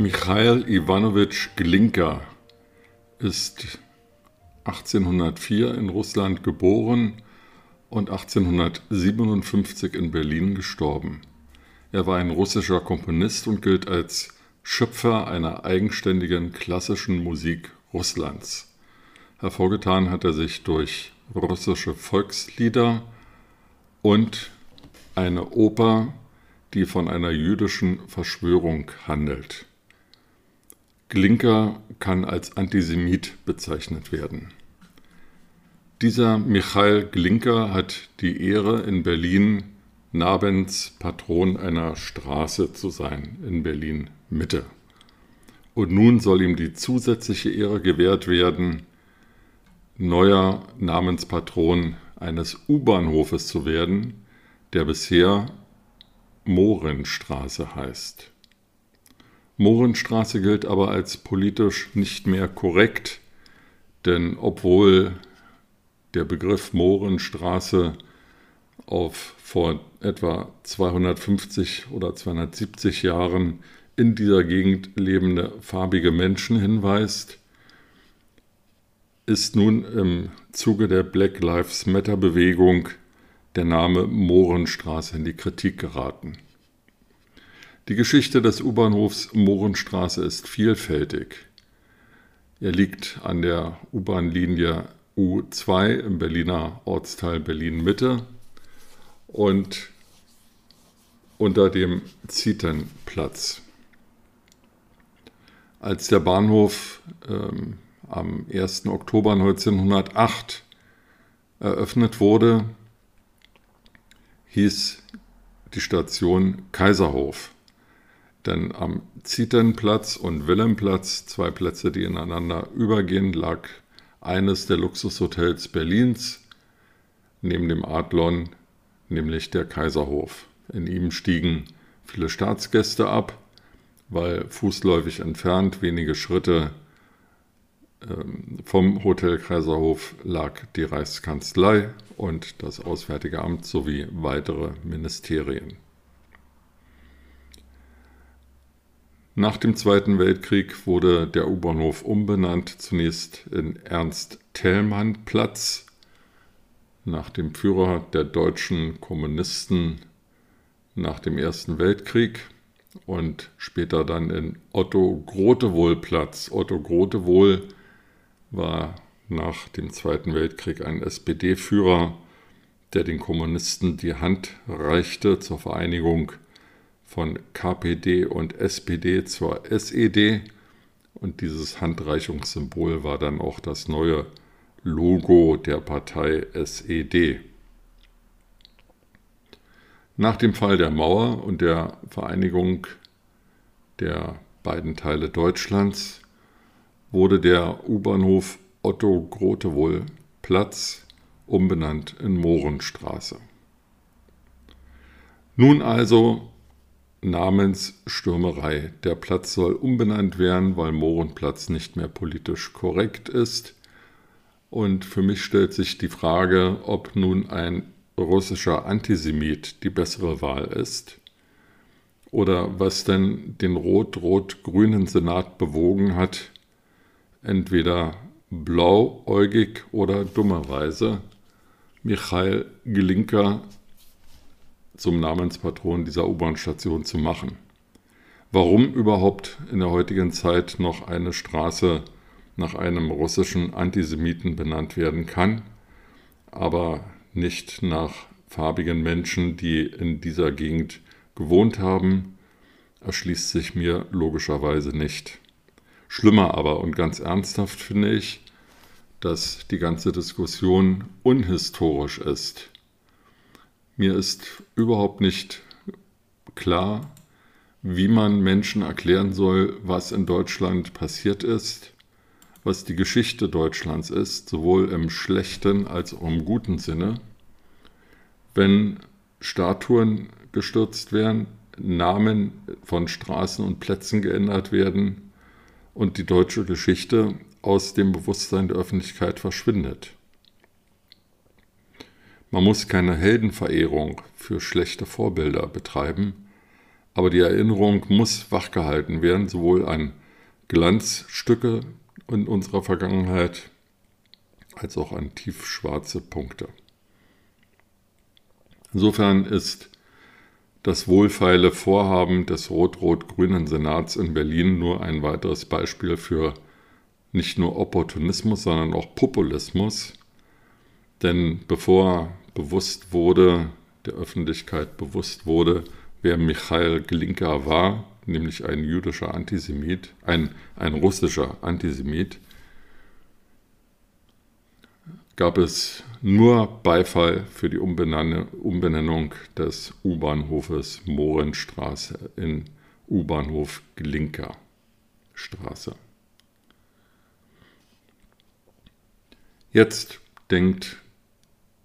Michail Iwanowitsch Glinka ist 1804 in Russland geboren und 1857 in Berlin gestorben. Er war ein russischer Komponist und gilt als Schöpfer einer eigenständigen klassischen Musik Russlands. Hervorgetan hat er sich durch russische Volkslieder und eine Oper, die von einer jüdischen Verschwörung handelt. Glinka kann als Antisemit bezeichnet werden. Dieser Michail Glinka hat die Ehre, in Berlin Nabens Patron einer Straße zu sein, in Berlin Mitte. Und nun soll ihm die zusätzliche Ehre gewährt werden, neuer Namenspatron eines U-Bahnhofes zu werden, der bisher Mohrenstraße heißt. Mohrenstraße gilt aber als politisch nicht mehr korrekt, denn obwohl der Begriff Mohrenstraße auf vor etwa 250 oder 270 Jahren in dieser Gegend lebende farbige Menschen hinweist, ist nun im Zuge der Black Lives Matter Bewegung der Name Mohrenstraße in die Kritik geraten. Die Geschichte des U-Bahnhofs Mohrenstraße ist vielfältig. Er liegt an der U-Bahn-Linie U2 im Berliner Ortsteil Berlin-Mitte und unter dem Zietenplatz. Als der Bahnhof ähm, am 1. Oktober 1908 eröffnet wurde, hieß die Station Kaiserhof. Denn am Ziternplatz und Wilhelmplatz, zwei Plätze, die ineinander übergehen, lag eines der Luxushotels Berlins neben dem Adlon, nämlich der Kaiserhof. In ihm stiegen viele Staatsgäste ab, weil fußläufig entfernt, wenige Schritte ähm, vom Hotel Kaiserhof lag die Reichskanzlei und das Auswärtige Amt sowie weitere Ministerien. Nach dem Zweiten Weltkrieg wurde der U-Bahnhof umbenannt, zunächst in Ernst-Thälmann-Platz, nach dem Führer der deutschen Kommunisten nach dem Ersten Weltkrieg und später dann in Otto-Grotewohl-Platz. Otto Grotewohl war nach dem Zweiten Weltkrieg ein SPD-Führer, der den Kommunisten die Hand reichte zur Vereinigung von KPD und SPD zur SED und dieses Handreichungssymbol war dann auch das neue Logo der Partei SED. Nach dem Fall der Mauer und der Vereinigung der beiden Teile Deutschlands wurde der U-Bahnhof Otto Grotewohl Platz umbenannt in Mohrenstraße. Nun also Namensstürmerei. Der Platz soll umbenannt werden, weil Mohrenplatz nicht mehr politisch korrekt ist. Und für mich stellt sich die Frage, ob nun ein russischer Antisemit die bessere Wahl ist oder was denn den rot-rot-grünen Senat bewogen hat, entweder blauäugig oder dummerweise Michail Glinka zum Namenspatron dieser U-Bahn-Station zu machen. Warum überhaupt in der heutigen Zeit noch eine Straße nach einem russischen Antisemiten benannt werden kann, aber nicht nach farbigen Menschen, die in dieser Gegend gewohnt haben, erschließt sich mir logischerweise nicht. Schlimmer aber und ganz ernsthaft finde ich, dass die ganze Diskussion unhistorisch ist. Mir ist überhaupt nicht klar, wie man Menschen erklären soll, was in Deutschland passiert ist, was die Geschichte Deutschlands ist, sowohl im schlechten als auch im guten Sinne, wenn Statuen gestürzt werden, Namen von Straßen und Plätzen geändert werden und die deutsche Geschichte aus dem Bewusstsein der Öffentlichkeit verschwindet. Man muss keine Heldenverehrung für schlechte Vorbilder betreiben, aber die Erinnerung muss wachgehalten werden, sowohl an Glanzstücke in unserer Vergangenheit als auch an tiefschwarze Punkte. Insofern ist das wohlfeile Vorhaben des rot-rot-grünen Senats in Berlin nur ein weiteres Beispiel für nicht nur Opportunismus, sondern auch Populismus, denn bevor bewusst wurde, der Öffentlichkeit bewusst wurde, wer Michael Glinka war, nämlich ein jüdischer Antisemit, ein, ein russischer Antisemit, gab es nur Beifall für die Umbenennung des U-Bahnhofes Mohrenstraße in U-Bahnhof Glinka Straße. Jetzt denkt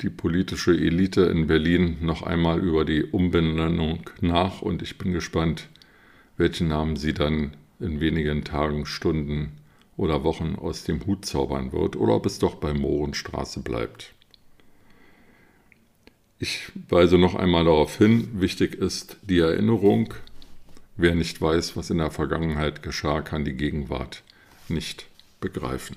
die politische Elite in Berlin noch einmal über die Umbenennung nach und ich bin gespannt, welchen Namen sie dann in wenigen Tagen, Stunden oder Wochen aus dem Hut zaubern wird oder ob es doch bei Mohrenstraße bleibt. Ich weise noch einmal darauf hin, wichtig ist die Erinnerung. Wer nicht weiß, was in der Vergangenheit geschah, kann die Gegenwart nicht begreifen.